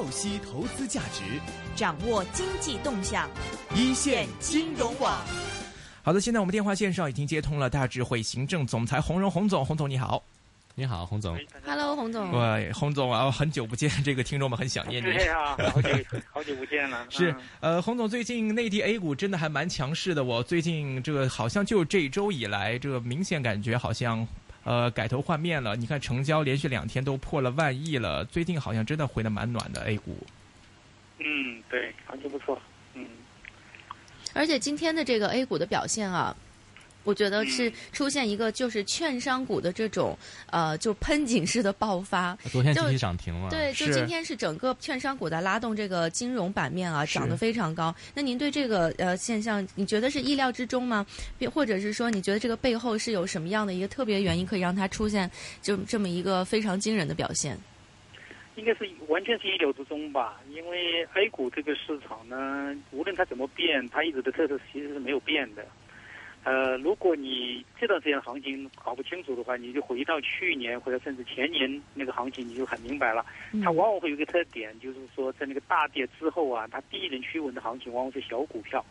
透析投资价值，掌握经济动向，一线金融网。好的，现在我们电话线上已经接通了大智慧行政总裁洪荣洪总，洪总你好，你好，洪总。Hello，洪总。喂，洪总啊，很久不见，这个听众们很想念你。对啊，好久好久不见了。是嗯，呃，洪总最近内地 A 股真的还蛮强势的，我最近这个好像就这一周以来，这个明显感觉好像。呃，改头换面了。你看，成交连续两天都破了万亿了。最近好像真的回的蛮暖的 A 股。嗯，对，行情不错。嗯，而且今天的这个 A 股的表现啊，我觉得是出现一个就是券商股的这种呃，就喷井式的爆发。就昨天集体涨停了。对，就今天是整个券商股在拉动这个金融版面啊，涨得非常高。那您对这个呃现象，你觉得是意料之中吗？或者是说，你觉得这个背后是有什么样的一个特别原因，可以让它出现就这么一个非常惊人的表现？应该是完全是意料之中吧。因为 A 股这个市场呢，无论它怎么变，它一直的特色其实是没有变的。呃，如果你这段时间的行情搞不清楚的话，你就回到去年或者甚至前年那个行情，你就很明白了。嗯它往往会有一个特点，就是说在那个大跌之后啊，它第一轮趋稳的行情往往是小股票。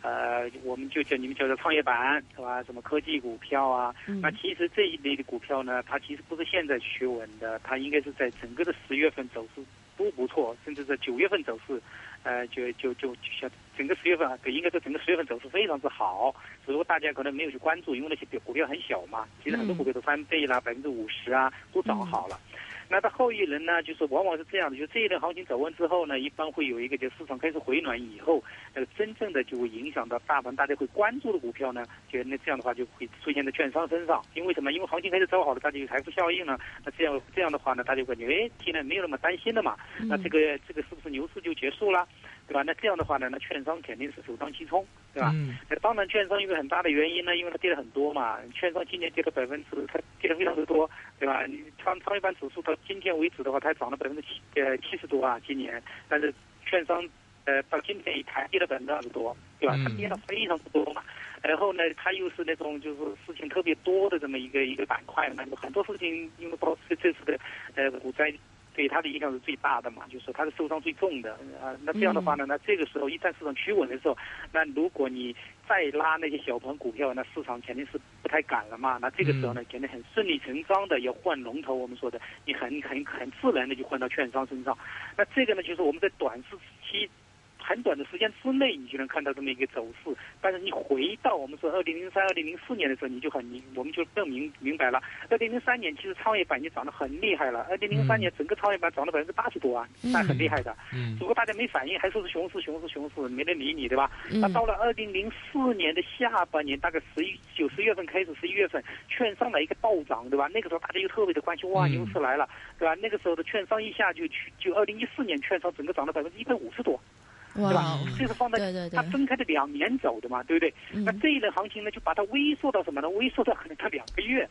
呃，我们就叫你们叫做创业板是吧？什么科技股票啊？嗯那其实这一类的股票呢，它其实不是现在趋稳的，它应该是在整个的十月份走势都不错，甚至在九月份走势，呃，就就就就像整个十月份啊，对，应该是整个十月份走势非常之好，只不过大家可能没有去关注，因为那些股票很小嘛，其实很多股票都翻倍啦，百分之五十啊，都涨好了。那到后一轮呢，就是往往是这样的，就这一轮行情走完之后呢，一般会有一个就市场开始回暖以后，那个真正的就会影响到大盘，大家会关注的股票呢，就那这样的话就会出现在券商身上，因为什么？因为行情开始走好了，大家有财富效应了，那这样这样的话呢，大家会感觉哎，现在没有那么担心了嘛，那这个这个是不是牛市就结束了，对吧？那这样的话呢，那券商肯定是首当其冲，对吧？嗯，那当然，券商因为很大的原因呢，因为它跌了很多嘛。券商今年跌了百分之，它跌了非常的多，对吧？你创创业板指数到今天为止的话，它涨了百分之七呃七十多啊，今年。但是券商呃到今天也才跌了百分之二十多，对吧？它嗯跌了非常之多嘛。然后呢，它又是那种就是事情特别多的这么一个一个板块嘛，有很多事情，因为包括这次的呃股灾。对它的影响是最大的嘛，就是说它是受伤最重的啊、那这样的话呢，那这个时候一旦市场趋稳的时候，那如果你再拉那些小盘股票，那市场肯定是不太敢了嘛。那这个时候呢，肯定很顺理成章的要换龙头。我们说的，你很很很自然的就换到券商身上。那这个呢，就是我们在短时期。很短的时间之内，你就能看到这么一个走势。但是你回到我们说二零零三、二零零四年的时候，你就很明，我们就更明明白了。二零零三年其实创业板已经涨得很厉害了，二零零三年整个创业板涨了百分之八十多啊，那很厉害的。嗯只不过大家没反应，还说是熊市、熊市、熊市，没人理你，对吧？嗯那到了二零零四年的下半年，大概十一九十月份开始，十一月份，券商来一个暴涨，对吧？那个时候大家又特别的关心，哇，嗯牛市来了，对吧？那个时候的券商一下就去，就二零一四年券商整个涨了百分之一百五十多，对吧哇，？这是放在它分开的两年走的嘛，对不对？嗯那这一轮行情呢，就把它微缩到什么呢？微缩到可能它两个月，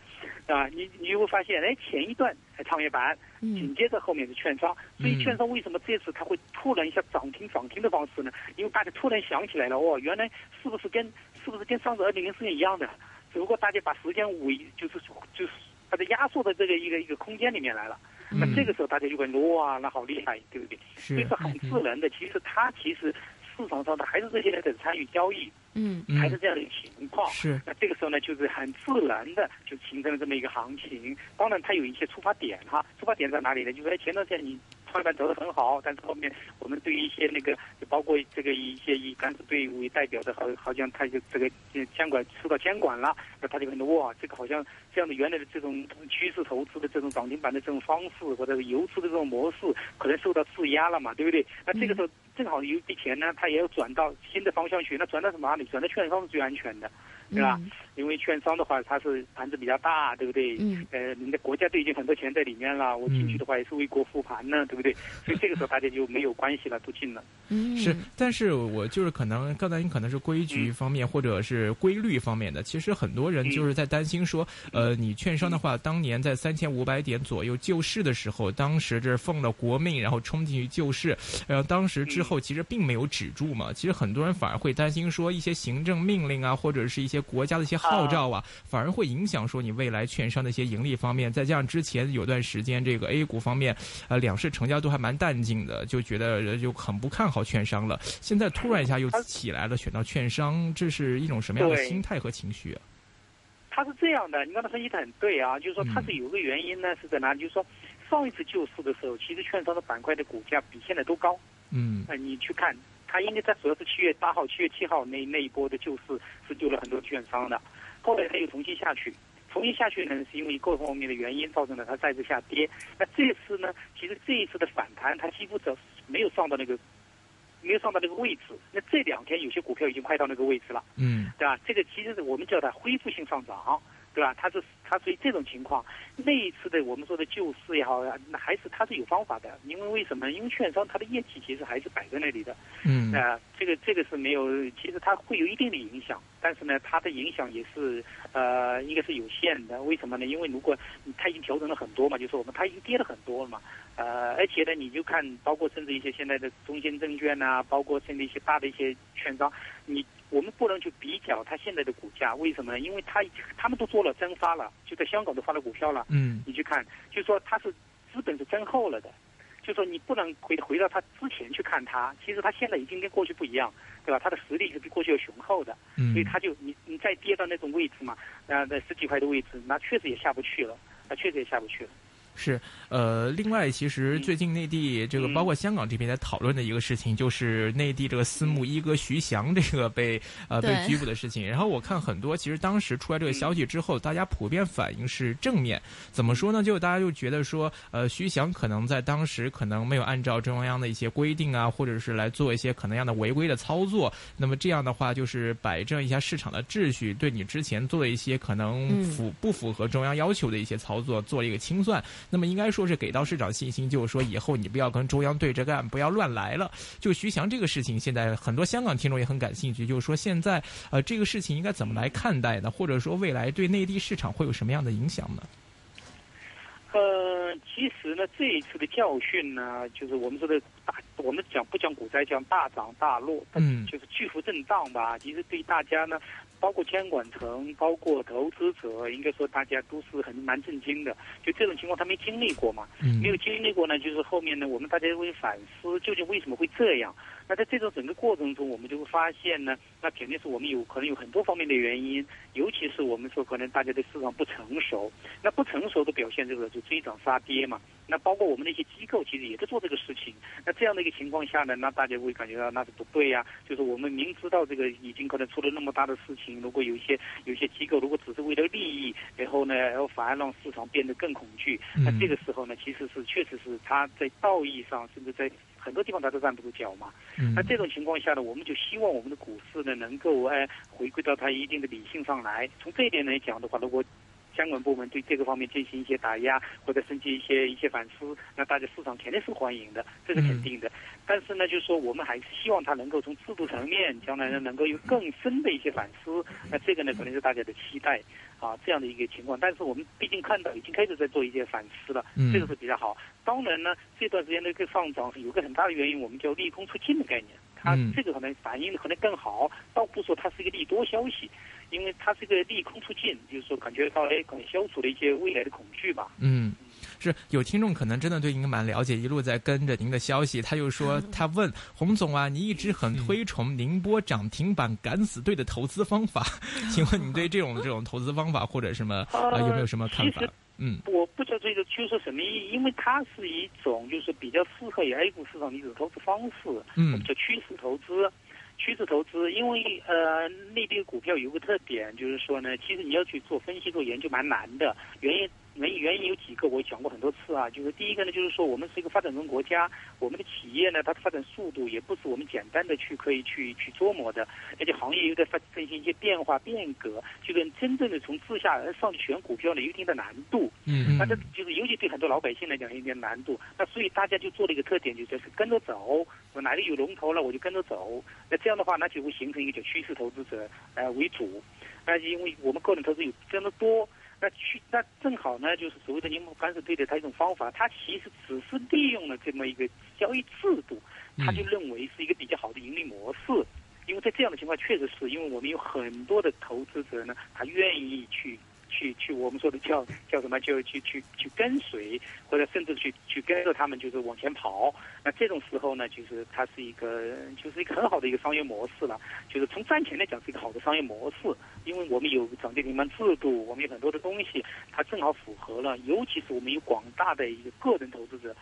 啊，你你就会发现，哎，前一段哎创业板，紧嗯接着后面是券商，所以嗯券商为什么这次它会突然一下涨停涨停的方式呢？因为大家突然想起来了，哦，原来是不是跟是不是跟上次二零零四年一样的？只不过大家把时间尾就是就是把它压缩到这个一个一个空间里面来了。那嗯这个时候大家就会说哇，那好厉害，对不对？所以是是很自然的。其实它其实市场上的还是这些人在参与交易，嗯嗯还是这样的一个情况。是那这个时候呢，就是很自然的就形成了这么一个行情。当然，它有一些出发点哈，出发点在哪里呢？就是说前段时间你创业板走得很好，但是后面我们对于一些那个，就包括这个一些以甘蔗队伍为代表的，好好像他就这个呃监管受到监管了，那他就很多哇，这个好像这样的原来的这种趋势投资的这种涨停板的这种方式，或者是游资的这种模式，可能受到质押了嘛，对不对？那这个时候正好有一笔钱呢，他也要转到新的方向去，那转到什么哪里？转到券商是最安全的。对吧？因为券商的话，它是盘子比较大，对不对？嗯。呃，人家国家都已经很多钱在里面了，我进去的话也是为国复盘呢，对不对？所以这个时候大家就没有关系了，都进了。嗯是，但是我就是可能刚才你可能是规矩方面或者是规律方面的，其实很多人就是在担心说，呃，你券商的话，当年在三千五百点左右救市的时候，当时这是奉了国命，然后冲进去救市，然后当时之后其实并没有止住嘛。其实很多人反而会担心说，一些行政命令啊，或者是一些些国家的一些号召啊，反而会影响说你未来券商的一些盈利方面。再加上之前有段时间这个 A 股方面，呃，两市成交都还蛮淡静的，就觉得就很不看好券商了。现在突然一下又起来了，选到券商，这是一种什么样的心态和情绪啊？他是这样的，你刚才分析的很对啊，就是说它是有个原因呢，是在哪里？就是说上一次救市的时候，其实券商的板块的股价比现在都高。嗯，那你去看，它应该在主要是七月八号、七月七号那那一波的救市是救了很多券商的，后来它又重新下去，重新下去呢是因为各方面的原因造成了它再次下跌。那这次呢，其实这一次的反弹，它几乎只没有上到那个。没有上到那个位置，那这两天有些股票已经快到那个位置了，嗯，对吧？这个其实是我们叫它恢复性上涨，对吧？他是他属于这种情况。那一次的我们说的救市也好，那还是他是有方法的，因为为什么？因为券商它的业绩其实还是摆在那里的，嗯，啊，这个这个是没有，其实它会有一定的影响，但是呢，它的影响也是呃，应该是有限的。为什么呢？因为如果它已经调整了很多嘛，就是我们它已经跌了很多了嘛。呃，而且呢，你就看，包括甚至一些现在的中信证券呐，包括甚至一些大的一些券商，你我们不能去比较它现在的股价，为什么呢？因为它他们都做了增发了，就在香港都发了股票了。嗯，你去看，就说它是资本是增厚了的，就说你不能回回到它之前去看它，其实它现在已经跟过去不一样，对吧？它的实力是比过去要雄厚的，嗯，所以它就你你再跌到那种位置嘛，啊，那十几块的位置，那确实也下不去了，那确实也下不去了。是，呃，另外，其实最近内地这个包括香港这边在讨论的一个事情，就是内地这个私募一哥徐翔这个被呃被拘捕的事情。然后我看很多，其实当时出来这个消息之后，大家普遍反应是正面。怎么说呢？就大家就觉得说，呃，徐翔可能在当时可能没有按照中央的一些规定啊，或者是来做一些可能样的违规的操作。那么这样的话，就是摆正一下市场的秩序，对你之前做的一些可能符不符合中央要求的一些操作做了一个清算。那么应该说是给到市场信心，就是说以后你不要跟中央对着干，不要乱来了。就徐翔这个事情，现在很多香港听众也很感兴趣，就是说现在呃这个事情应该怎么来看待呢？或者说未来对内地市场会有什么样的影响呢？呃，其实呢，这一次的教训呢，就是我们说的大，我们讲不讲股灾，讲大涨大落，嗯，就是巨幅震荡吧。其实对大家呢。包括监管层，包括投资者，应该说大家都是很蛮震惊的。就这种情况，他没经历过嘛，没有经历过呢，就是后面呢，我们大家会反思，究竟为什么会这样？那在这种整个过程中，我们就会发现呢，那肯定是我们有可能有很多方面的原因，尤其是我们说可能大家对市场不成熟，那不成熟的表现，这个就追涨杀跌嘛。那包括我们的一些机构，其实也在做这个事情。那这样的一个情况下呢，那大家会感觉到那是不对呀。就是我们明知道这个已经可能出了那么大的事情，如果有一些有一些机构，如果只是为了利益，然后呢，然后反而让市场变得更恐惧，那这个时候呢，其实是确实是他在道义上，甚至在很多地方它都站不住脚嘛。那这种情况下呢，我们就希望我们的股市呢，能够哎回归到它一定的理性上来。从这一点来讲的话，如果监管部门对这个方面进行一些打压，或者甚至一些一些反思，那大家市场肯定是欢迎的，这是肯定的。但是呢，就是说我们还是希望它能够从制度层面，将来呢能够有更深的一些反思。那这个呢，可能是大家的期待啊，这样的一个情况。但是我们毕竟看到已经开始在做一些反思了，这个是比较好。当然呢，这段时间的一个上涨有个很大的原因，我们叫利空出尽的概念，它这个可能反应的可能更好，倒不说它是一个利多消息。因为它是个利空出尽，就是说感觉到哎，可能消除了一些未来的恐惧吧。嗯，是有听众可能真的对您蛮了解，一路在跟着您的消息。他又说，他问洪总啊，你一直很推崇宁波涨停板敢死队的投资方法，请问你对这种这种投资方法或者什么啊有没有什么看法？嗯，我不知道这个就是什么意义，因为它是一种就是比较适合于 A 股市场的一种投资方式，嗯，叫趋势投资。趋势投资，因为呃内地股票有个特点，就是说呢，其实你要去做分析、做研究蛮难的，原因。原因原因有几个，我讲过很多次啊。就是第一个呢，就是说我们是一个发展中国家，我们的企业呢，它的发展速度也不是我们简单的去可以去去琢磨的，而且行业又在发进行一些变化变革，就跟真正的从自下而上去选股票呢，有一定的难度。嗯那这就是尤其对很多老百姓来讲有点难度。那所以大家就做了一个特点，就是跟着走，我哪里有龙头了，我就跟着走。那这样的话，那就会形成一个叫趋势投资者呃为主。那因为我们个人投资有非常的多。那去那正好呢，就是所谓的柠檬干水，对的他一种方法，他其实只是利用了这么一个交易制度，他就认为是一个比较好的盈利模式。因为在这样的情况确实是因为我们有很多的投资者呢，他愿意去。去去，我们说的叫叫什么？就去去去跟随，或者甚至去去跟着他们，就是往前跑。那这种时候呢，就是它是一个，就是一个很好的一个商业模式了。就是从赚钱来讲，是一个好的商业模式，因为我们有涨跌停板制度，我们有很多的东西，它正好符合了。尤其是我们有广大的一个个人投资者，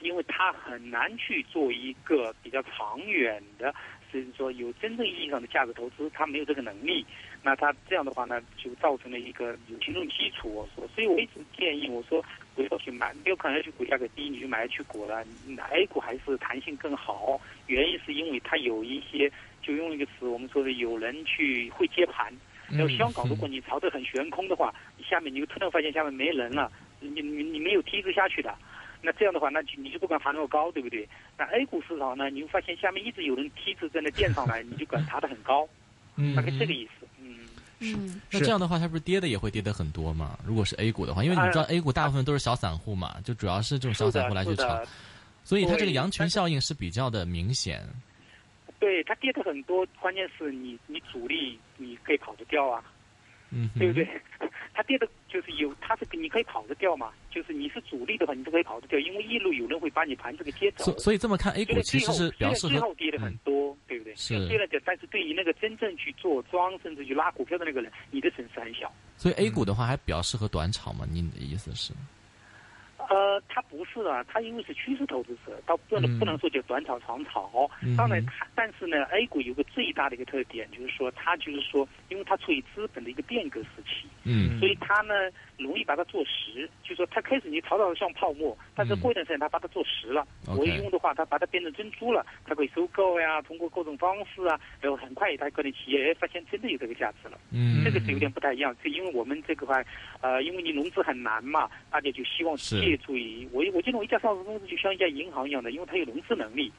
因为他很难去做一个比较长远的。就是说，有真正意义上的价值投资，他没有这个能力。那他这样的话呢，就造成了一个有群众基础。我说，所以我一直建议我说，不要去买，没有可能去股价格低，你就买去股了。A 股还是弹性更好，原因是因为它有一些，就用一个词，我们说的有人去会接盘。然后香港，如果你炒得很悬空的话，你下面你就突然发现下面没人了，你你你没有梯子下去的。那这样的话，那就你就不敢爬那么高，对不对？那 A 股市场呢，你会发现下面一直有人梯子在那垫上来，你就敢爬得很高，大概这个意思。嗯是。那这样的话，它不是跌的也会跌的很多吗？如果是 A 股的话，因为你知道 A 股大部分都是小散户嘛，就主要是这种小散户来去炒，所以它这个羊群效应是比较的明显。对，它跌的很多，关键是你你主力你可以跑得掉啊，嗯，对不对？它跌的。就是有，它是你可以跑得掉嘛？就是你是主力的话，你都可以跑得掉，因为一路有人会把你盘子给接走。所所以这么看，A 股其实是表示最后跌的很多，对不对？是跌了点，但是对于那个真正去做庄，甚至去拉股票的那个人，你的损失很小。所以 A 股的话，还比较适合短炒嘛？您的意思是？呃，他不是啊，他因为是趋势投资者，他不能不能说就短炒长炒。当然，它但是呢，A 股有个最大的一个特点，就是说它就是说，因为它处于资本的一个变革时期，嗯，所以它呢容易把它做实。就说它开始你炒到像泡沫，但是过一段时间它把它做实了。我一用的话，它把它变成珍珠了，它可以收购呀，通过各种方式啊，然后很快它可能企业哎发现真的有这个价值了。嗯，这个是有点不太一样，是因为我们这个话，呃，因为你融资很难嘛，大家就希望借。注意，我我记得我一家上市公司就像一家银行一样的，因为它有融资能力，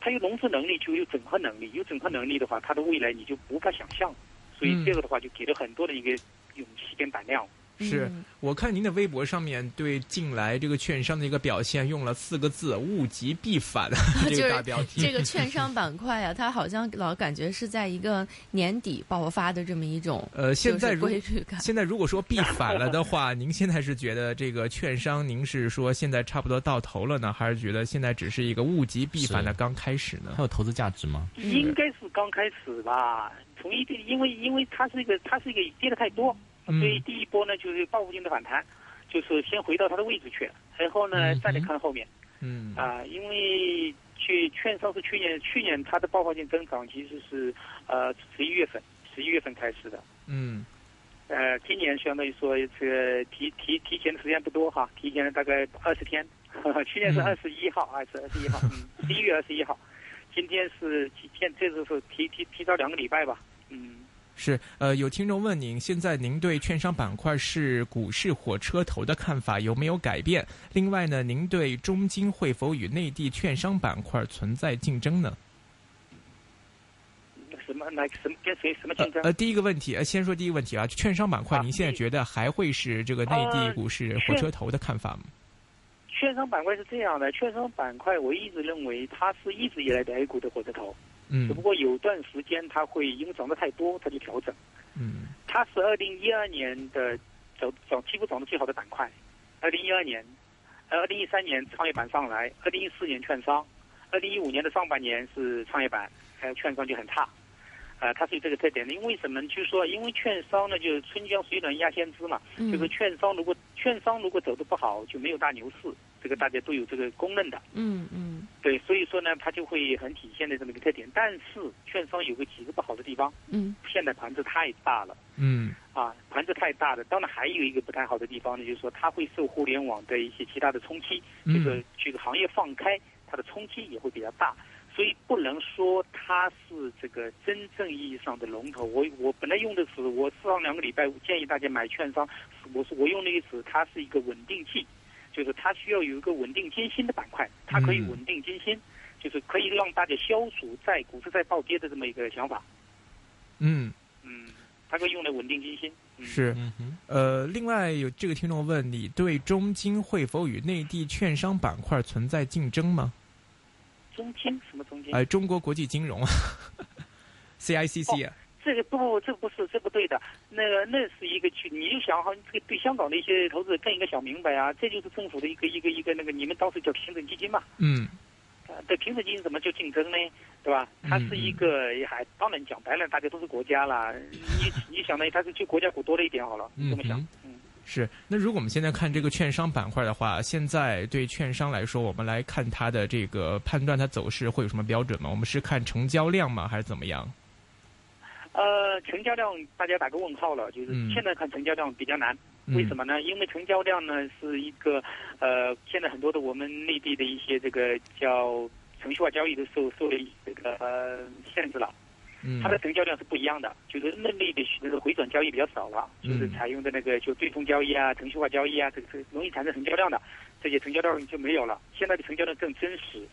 它有融资能力就有整合能力，有整合能力的话，它的未来你就无法想象，所以这个的话就给了很多的一个勇气跟胆量。是我看您的微博上面对近来这个券商的一个表现用了四个字“物极必反” 这个大标题。这个券商板块啊，它好像老感觉是在一个年底爆发的这么一种 呃，现在如感。现在如果说必反了的话，您现在是觉得这个券商，您是说现在差不多到头了呢，还是觉得现在只是一个物极必反的刚开始呢？还有投资价值吗？应该是刚开始吧。从一定，因为因为它是一个，它是一个跌的太多。所以第一波呢，就是报复性的反弹，就是先回到它的位置去，然后呢再来看后面。嗯。啊，因为去券商是去年去年它的爆发性增长其实是呃十一月份十一月份开始的。嗯。呃，今年相当于说这个提提提前的时间不多哈，提前了大概二十天。去年是二十一号，二十二十一号，嗯，十一月二十一号，今天是今天这次是提提提早两个礼拜吧，嗯。是，呃，有听众问您，现在您对券商板块是股市火车头的看法有没有改变？另外呢，您对中金会否与内地券商板块存在竞争呢？什么？哪什么跟谁什么竞争？呃，第一个问题，呃，先说第一个问题啊，券商板块，您现在觉得还会是这个内地股市火车头的看法吗？券商板块是这样的，券商板块我一直认为它是一直以来的 A 股的火车头。嗯，只不过有段时间它会因为涨得太多，它就调整。嗯，它是二零一二年的走走几乎涨得最好的板块。二零一二年，二零一三年创业板上来，二零一四年券商，二零一五年的上半年是创业板，还有券商就很差。呃，它是有这个特点的，因为什么？就是说，因为券商呢，就是春江水暖鸭先知嘛。嗯。就是券商如果券商如果走得不好，就没有大牛市。这个大家都有这个公认的。嗯嗯。对，所以说呢，它就会很体现的这么一个特点。但是券商有个几个不好的地方。嗯。现在盘子太大了。嗯。啊，盘子太大了。当然还有一个不太好的地方呢，就是说它会受互联网的一些其他的冲击。嗯。这个这个行业放开，它的冲击也会比较大。所以不能说它是这个真正意义上的龙头。我我本来用的词，我上两个礼拜建议大家买券商，我说我用那个词，它是一个稳定器，就是它需要有一个稳定艰辛的板块，它可以稳定艰辛，就是可以让大家消除在股市在暴跌的这么一个想法。嗯嗯，它可以用来稳定艰辛。是，呃，另外有这个听众问你，对中金会否与内地券商板块存在竞争吗？中金什么中金？哎，中国国际金融 啊。CICC 啊。这个不，这不是，这不对的。那个，那是一个去，你就想哈，这个对香港的一些投资者更应该想明白啊，这就是政府的一个一个一个那个，你们当时叫平整基金嘛。嗯。啊，对，平整基金怎么就竞争呢？对吧？它是一个，还当然讲白了，大家都是国家啦。你你想呢？它是就国家股多了一点好了，这么想。嗯。是。那如果我们现在看这个券商板块的话，现在对券商来说，我们来看它的这个判断它走势会有什么标准吗？我们是看成交量吗，还是怎么样？呃，成交量大家打个问号了，就是现在看成交量比较难，为什么呢？因为成交量呢是一个呃，现在很多的我们内地的一些这个叫程序化交易都受受了这个呃限制了，它的成交量是不一样的，就是内地的那个回转交易比较少了，就是采用的那个就对冲交易啊、程序化交易啊，这个容易产生成交量的这些成交量就没有了，现在的成交量更真实，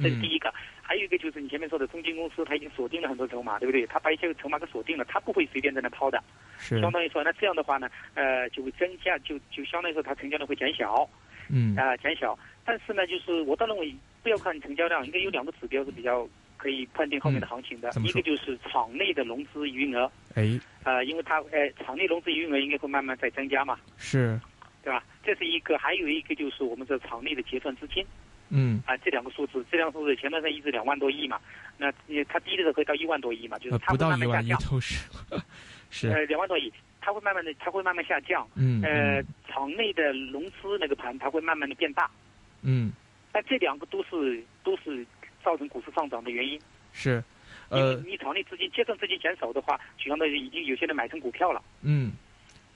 这是第一个。还有一个就是你前面说的中金公司，它已经锁定了很多筹码，对不对？它把一些筹码给锁定了，它不会随便在那抛的。是。相当于说，那这样的话呢，呃，就会增加，就就相当于说它成交量会减小。嗯。啊，减小。但是呢，就是我倒认为不要看成交量，应该有两个指标是比较可以判定后面的行情的。一个就是场内的融资余额。哎。呃，因为它呃，场内融资余额应该会慢慢在增加嘛。是。对吧？这是一个，还有一个就是我们这场内的结算资金。嗯啊，这两个数字，这两个数字前段时间一直两万多亿嘛，那它低的时候可以到一万多亿嘛，就是它会慢慢下降。都是 是呃两万多亿，它会慢慢的，它会慢慢下降。嗯呃，场内的融资那个盘，它会慢慢的变大。嗯，那这两个都是都是造成股市上涨的原因。是，呃，你场内资金结算资金减少的话，就相当于已经有些人买成股票了。嗯，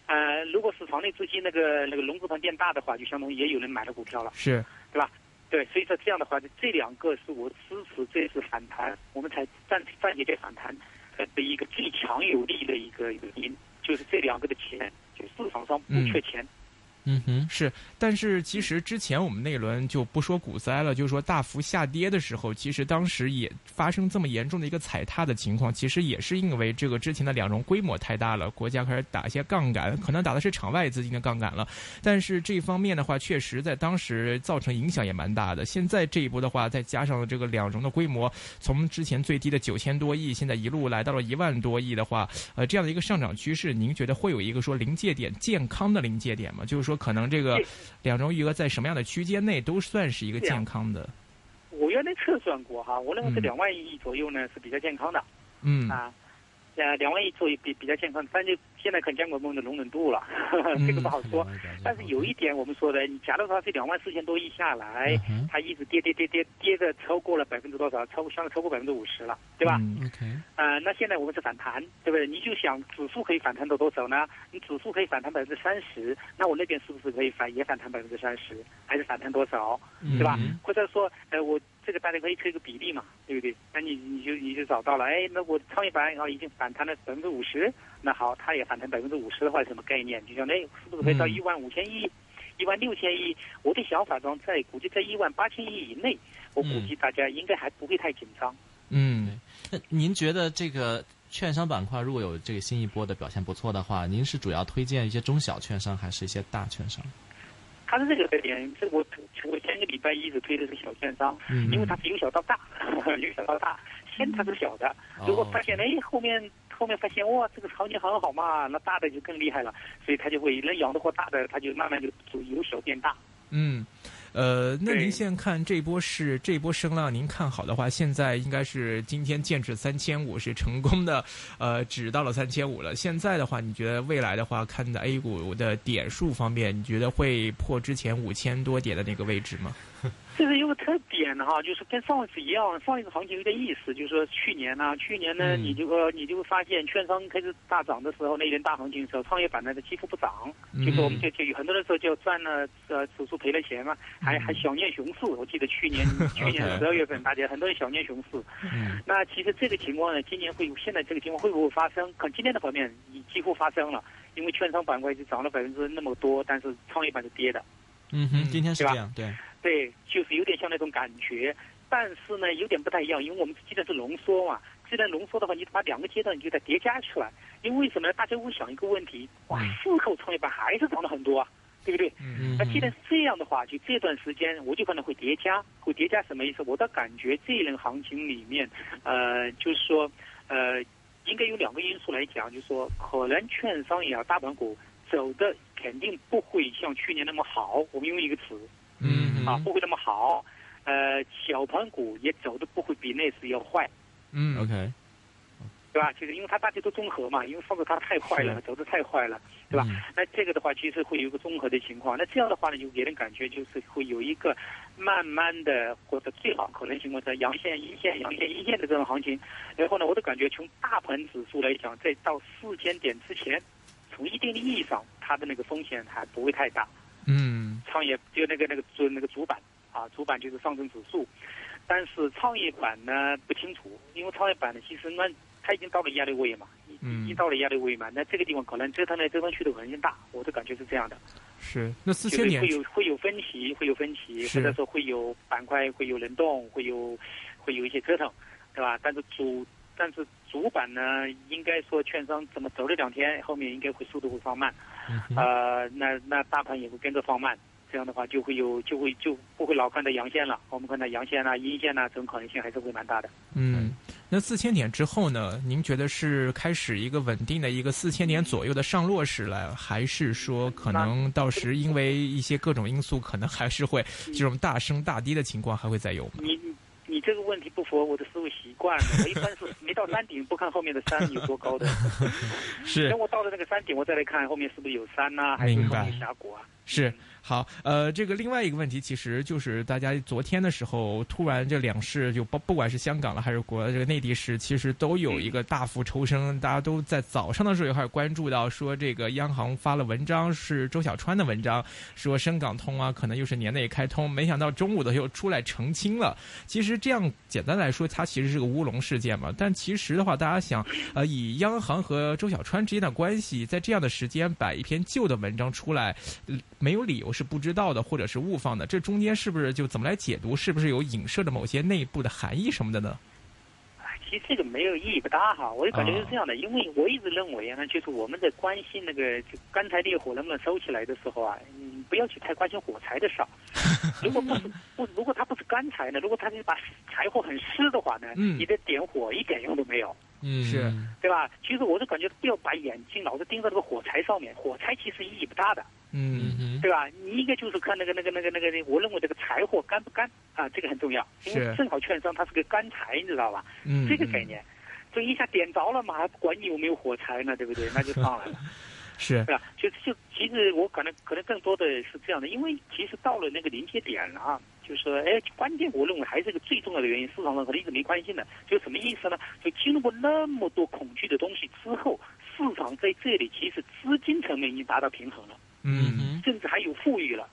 呃，如果是场内资金那个那个融资盘变大的话，就相当于也有人买了股票了。是，对吧？对，所以说这样的话，这两个是我支持这次反弹，我们才暂暂且这反弹的一个最强有力的一个原因，就是这两个的钱，就市场上不缺钱。嗯嗯哼，是，但是其实之前我们那一轮就不说股灾了，就是说大幅下跌的时候，其实当时也发生这么严重的一个踩踏的情况，其实也是因为这个之前的两融规模太大了，国家开始打一些杠杆，可能打的是场外资金的杠杆了。但是这方面的话，确实在当时造成影响也蛮大的。现在这一波的话，再加上这个两融的规模，从之前最低的九千多亿，现在一路来到了一万多亿的话，呃，这样的一个上涨趋势，您觉得会有一个说临界点健康的临界点吗？就是说。可能这个两融余额在什么样的区间内都算是一个健康的。我原来测算过哈，我认为是两万亿左右呢是比较健康的。嗯啊。呃，两万亿左右比比较健康，但就现在看监管部门的容忍度了，这个不好说。但是有一点我们说的，你假如说是两万四千多亿下来，它一直跌跌跌跌跌的超过了百分之多少？超过相当超过百分之五十了，对吧？OK。呃，那现在我们是反弹，对不对？你就想指数可以反弹到多少呢？你指数可以反弹百分之三十，那我那边是不是可以反也反弹百分之三十？还是反弹多少？对吧？或者说，呃，我。这个大家可以推一个比例嘛，对不对？那你你就你就找到了，哎，那我创业板啊已经反弹了百分之五十，那好，它也反弹百分之五十的话，什么概念？就像那是不是可以到一万五千亿、一万六千亿？我的想法中在估计在一万八千亿以内，我估计大家应该还不会太紧张。嗯，那您觉得这个券商板块如果有这个新一波的表现不错的话，您是主要推荐一些中小券商还是一些大券商？它是这个特点，这我我前个礼拜一直推的是小券商，因为它是由小到大，由小到大，先它是小的，如果发现哎后面后面发现哇这个行情很好嘛，那大的就更厉害了，所以它就会能养得活大的，它就慢慢就由小变大。嗯。呃，那您现在看这波是这波声浪，您看好的话，现在应该是今天建指三千五是成功的，呃，指到了三千五了。现在的话，你觉得未来的话，看的 A 股的点数方面，你觉得会破之前五千多点的那个位置吗？这是有个特点哈，就是跟上一次一样，上一次行情有点意思，就是说去年呢，去年呢，你就说你就会发现，券商开始大涨的时候，那一轮大行情的时候，创业板呢几乎不涨，就是我们就就有很多的时候就赚了呃指数赔了钱嘛，还还想念熊市，我记得去年 去年十二月份，大家很多人想念熊市。那其实这个情况呢，今年会现在这个情况会不会发生？看今天的方面，已几乎发生了，因为券商板块就涨了百分之那么多，但是创业板是跌的。嗯哼，今天是这样，对。对，就是有点像那种感觉，但是呢，有点不太一样，因为我们既然是浓缩嘛，既然浓缩的话，你把两个阶段你就再叠加出来，因为什么呢？大家会想一个问题，哇，事后创业板还是涨了很多啊，对不对？嗯那既然是这样的话，就这段时间我就可能会叠加，会叠加什么意思？我倒感觉这一轮行情里面，呃，就是说，呃，应该有两个因素来讲，就是说可能券商也好，大盘股走的肯定不会像去年那么好。我们用一个词，嗯啊，不会那么好。呃，小盘股也走的不会比那次要坏，嗯，OK，对吧？其实因为它大家都综合嘛，因为上次它太坏了，走的太坏了，对吧？嗯那这个的话，其实会有一个综合的情况。那这样的话呢，就给人感觉就是会有一个慢慢的或者最好可能情况下阳线、阴线、阳线、阴线的这种行情。然后呢，我都感觉从大盘指数来讲，在到四千点之前，从一定的意义上，它的那个风险还不会太大。嗯创业就那个那个主那个主板啊，主板就是上证指数，但是创业板呢不清楚，因为创业板呢其实那它已经到了压力位嘛，已经到了压力位嘛，那这个地方可能折腾来折腾去的可能性大，我的感觉是这样的，是。那四就是千点会有会有分歧，会有分歧，或者说会有板块会有轮动，会有会有一些折腾，对吧？但是主但是主板呢，应该说券商怎么走了两天，后面应该会速度会放慢。呃，那那大盘也会跟着放慢，这样的话就会有就会就不会老看到阳线了。我们看到阳线啊、阴线啊，这种可能性还是会蛮大的。嗯，那四千点之后呢？您觉得是开始一个稳定的一个四千点左右的上落时了，还是说可能到时因为一些各种因素，可能还是会这种大升大跌的情况还会再有吗？问题不符合我的思维习惯，我一般是没到山顶不看后面的山有多高的，是。等我到了那个山顶，我再来看后面是不是有山呐、还是有峡谷啊？是好，呃，这个另外一个问题，其实就是大家昨天的时候，突然这两市就不不管是香港了还是国这个内地市，其实都有一个大幅抽升，大家都在早上的时候就开始关注到说这个央行发了文章，是周小川的文章，说深港通啊，可能又是年内开通，没想到中午的又出来澄清了。其实这样简单来说，它其实是个乌龙事件嘛。但其实的话，大家想，呃，以央行和周小川之间的关系，在这样的时间摆一篇旧的文章出来，呃没有理由是不知道的，或者是误放的。这中间是不是就怎么来解读？是不是有影射的某些内部的含义什么的呢？哎其实这个没有意义不大哈，我就感觉是这样的，因为我一直认为呢，就是我们在关心那个就干柴烈火能不能收起来的时候啊，嗯，不要去太关心火柴的事儿。如果不是不，如果它不是干柴呢，如果它是把柴火很湿的话呢，嗯你的点火一点用都没有，嗯。是对吧？其实我就感觉不要把眼睛老是盯在那个火柴上面，火柴其实意义不大的，嗯。嗯对吧？你应该就是看那个那个那个那个，我认为这个柴火干不干？啊，这个很重要，因为正好券商它是个干柴，你知道吧？嗯，这个概念，这一下点着了嘛，还不管你有没有火柴呢，对不对？那就上来了，是对吧？就就其实我可能可能更多的是这样的，因为其实到了那个临界点了啊，就是说，哎，关键我认为还是一个最重要的原因，市场上可能一直没关心的，就什么意思呢？就经历过那么多恐惧的东西之后，市场在这里其实资金层面已经达到平衡了，嗯嗯甚至还有富裕了。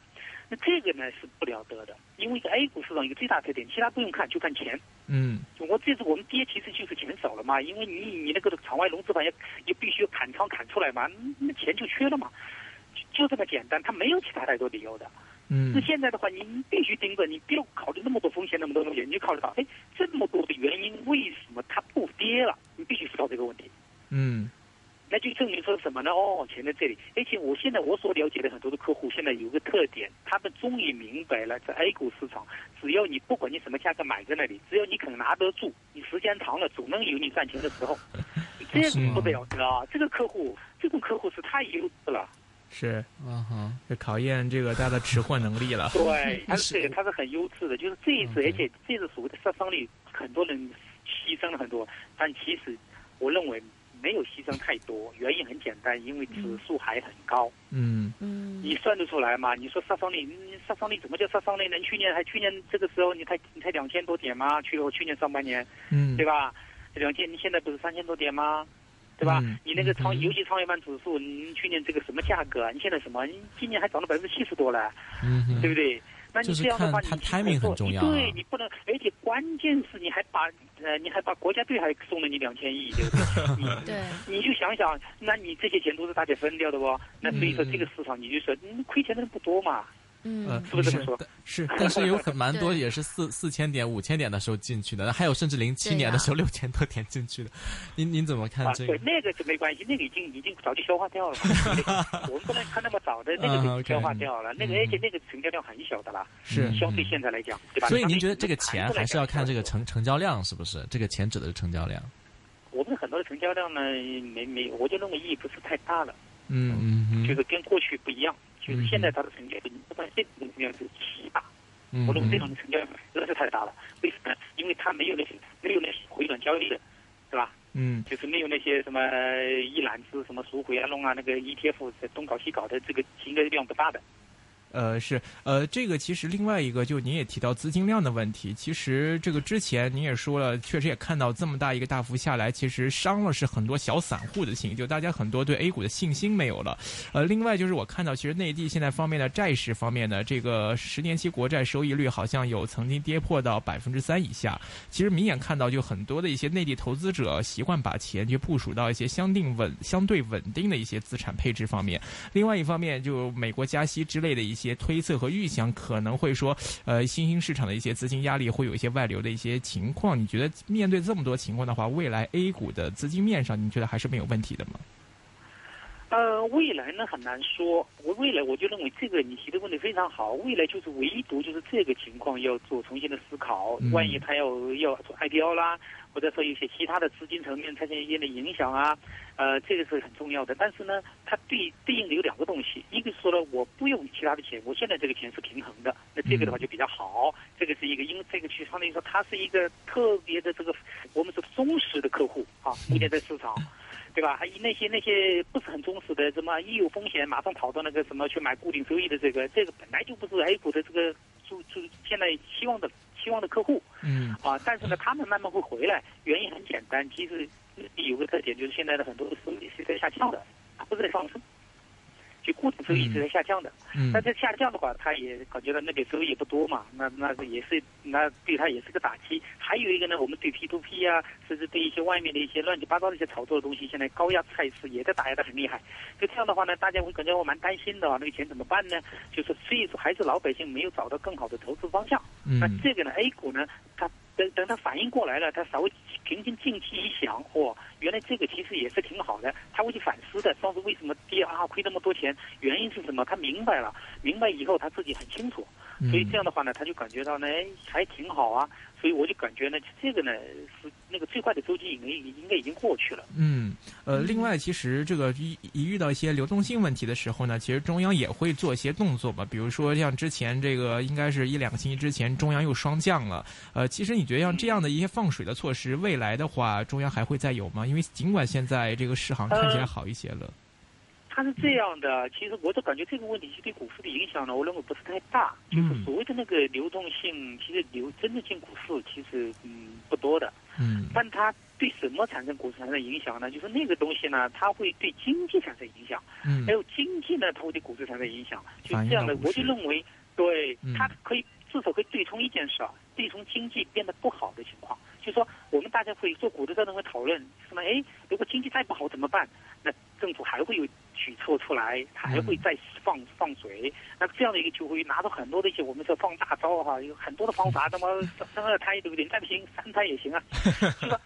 那这个呢是不了得的，因为一个 A 股市场一个最大特点，其他不用看，就看钱。嗯我这次我们跌其实就是钱少了嘛，因为你你那个场外融资盘也也必须砍仓砍出来嘛，那钱就缺了嘛，就就这么简单，它没有其他太多理由的。嗯那现在的话，你你必须盯着，你不要考虑那么多风险那么多东西，你就考虑到，哎，这么多的原因，为什么它不跌了？你必须思考这个问题。嗯那就证明说什么呢？哦，钱在这里。而且我现在我所了解的很多的客户，现在有个特点，他们终于明白了，在 A 股市场，只要你不管你什么价格买在那里，只要你肯拿得住，你时间长了，总能有你赚钱的时候。这个不得了啊！这个客户，这种客户是太优质了。是，嗯哼，这考验这个大家的持货能力了。对，他是这个，他是很优质的，就是这一次，而且这次所谓的杀伤力，很多人牺牲了很多，但其实我认为没有牺牲太多，原因很简单，因为指数还很高。嗯嗯你算得出来吗？你说杀伤力，杀伤力怎么叫杀伤力呢？去年还去年这个时候你才你才两千多点吗？去我去年上半年，嗯对吧？两千，你现在不是三千多点吗？对吧？嗯你那个创，嗯尤其创业板指数，你去年这个什么价格？你现在什么？你今年还涨了百分之七十多了，对不对？那你就是这样的话，你 timing 很重要啊对你不能，而且关键是你还把呃，你还把国家队还送了你两千亿，对不对？你对，你就想想，那你这些钱都是大家分掉的不？那所以说嗯这个市场你就说，嗯，亏钱的人不多嘛，嗯呃是不是这么说？是，但是有很蛮多也是四四千点、五千点的时候进去的，还有甚至零七年的时候六千多点进去的。您您怎么看啊，这个，？对那个就没关系，那个已经已经早就消化掉了。我们不能看那么早的，那个嗯就消化掉了。那个嗯而且那个成交量很小的啦，是嗯相对现在来讲，对吧？所以您觉得这个钱还是要看这个成。成成交量是不是？这个钱指的是成交量。我们很多的成交量呢，没没，我就认为意义不是太大了。嗯嗯就是跟过去不一样，就是现在它的成交，一般这种成交是奇大，我认为这种成交实在是太大了。为什么？因为它没有那些没有那些回转交易的，是吧？嗯就是没有那些什么一揽子、什么赎回啊、弄啊，那个 ETF 东搞西搞的，这个应该量不大的。呃，是，呃，这个其实另外一个，就您也提到资金量的问题。其实这个之前您也说了，确实也看到这么大一个大幅下来，其实伤了是很多小散户的心，就大家很多对 A 股的信心没有了。呃，另外就是我看到，其实内地现在方面的债市方面呢，这个十年期国债收益率好像有曾经跌破到百分之三以下。其实明显看到，就很多的一些内地投资者习惯把钱去部署到一些相定稳、相对稳定的一些资产配置方面。另外一方面，就美国加息之类的一些些推测和预想，可能会说，呃，新兴市场的一些资金压力会有一些外流的一些情况。你觉得面对这么多情况的话，未来 A 股的资金面上，你觉得还是没有问题的吗？呃，未来呢很难说。我未来我就认为这个你提的问题非常好。未来就是唯独就是这个情况要做重新的思考。嗯万一他要要做 IPO 啦，或者说有些其他的资金层面产生一定的影响啊，呃，这个是很重要的。但是呢，它对对应的有两个东西，一个是说呢，我不用其他的钱，我现在这个钱是平衡的，那这个的话就比较好。这个是一个，因为这个去相当于说它是一个特别的这个我们是忠实的客户啊，目前在市场。对吧？还有那些那些不是很忠实的，什么一有风险马上跑到那个什么去买固定收益的这个，这个本来就不是 A 股的这个就就现在期望的期望的客户嗯啊。但是呢，他们慢慢会回来，原因很简单，其实有个特点就是现在的很多的收益是在下降的，它不是在上升，就固定收益是在下降的。嗯那这下降的话，他也感觉到那个收益也不多嘛，那那个也是那对他也是个打击。还有一个呢，我们对 P to P 啊，甚至对一些外面的一些乱七八糟的一些炒作的东西，现在高压菜市也在打压的很厉害。就这样的话呢，大家会感觉我蛮担心的啊，那个钱怎么办呢？就是所以说还是老百姓没有找到更好的投资方向。那嗯这个呢，A 股呢，它等等它反应过来了，它稍微平心静气一想，哦、原来这个其实也是挺好的，他会去反思的。上次为什么跌啊，亏那么多钱，原因是什么？他明白了，明白以后他自己很清楚，所以这样的话呢，他就感觉到呢，哎，还挺好啊。所以我就感觉呢，这个呢是那个最坏的周期已经应该已经过去了。嗯，呃，另外，其实这个一一遇到一些流动性问题的时候呢，其实中央也会做一些动作嘛，比如说像之前这个应该是一两个星期之前，中央又双降了。呃，其实你觉得像这样的一些放水的措施，未来的话，中央还会再有吗？因为尽管现在这个市行看起来好一些了。它是这样的，其实我都感觉这个问题其实对股市的影响呢，我认为不是太大。就是嗯所谓的那个流动性，其实流真的进股市其实嗯不多的。嗯但它对什么产生股市产生影响呢？就是那个东西呢，它会对经济产生影响，嗯还有经济呢，它会对股市产生影响。就这样的我就认为，对嗯它可以至少可以对冲一件事啊，对冲经济变得不好的情况。就是说，我们大家会做股的时候会讨论什么？哎，如果经济再不好怎么办？那政府还会有举措出来，它还会再放放水。那这样的一个就会拿到很多的一些我们说放大招哈，有很多的方法，那么 生二胎对不对？再不行，三胎也行啊，是吧？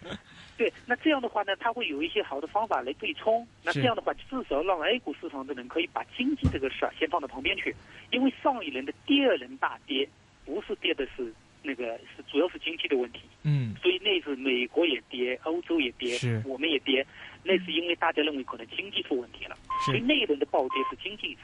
对，那这样的话呢，它会有一些好的方法来对冲。那这样的话，至少让 A 股市场的人可以把经济这个事儿先放到旁边去，因为上一轮的第二轮大跌，不是跌的是那个是主要是经济的问题。嗯所以那次美国也跌，欧洲也跌是，我们也跌，那是因为大家认为可能经济出问题了，所以。那一轮的暴跌是经济是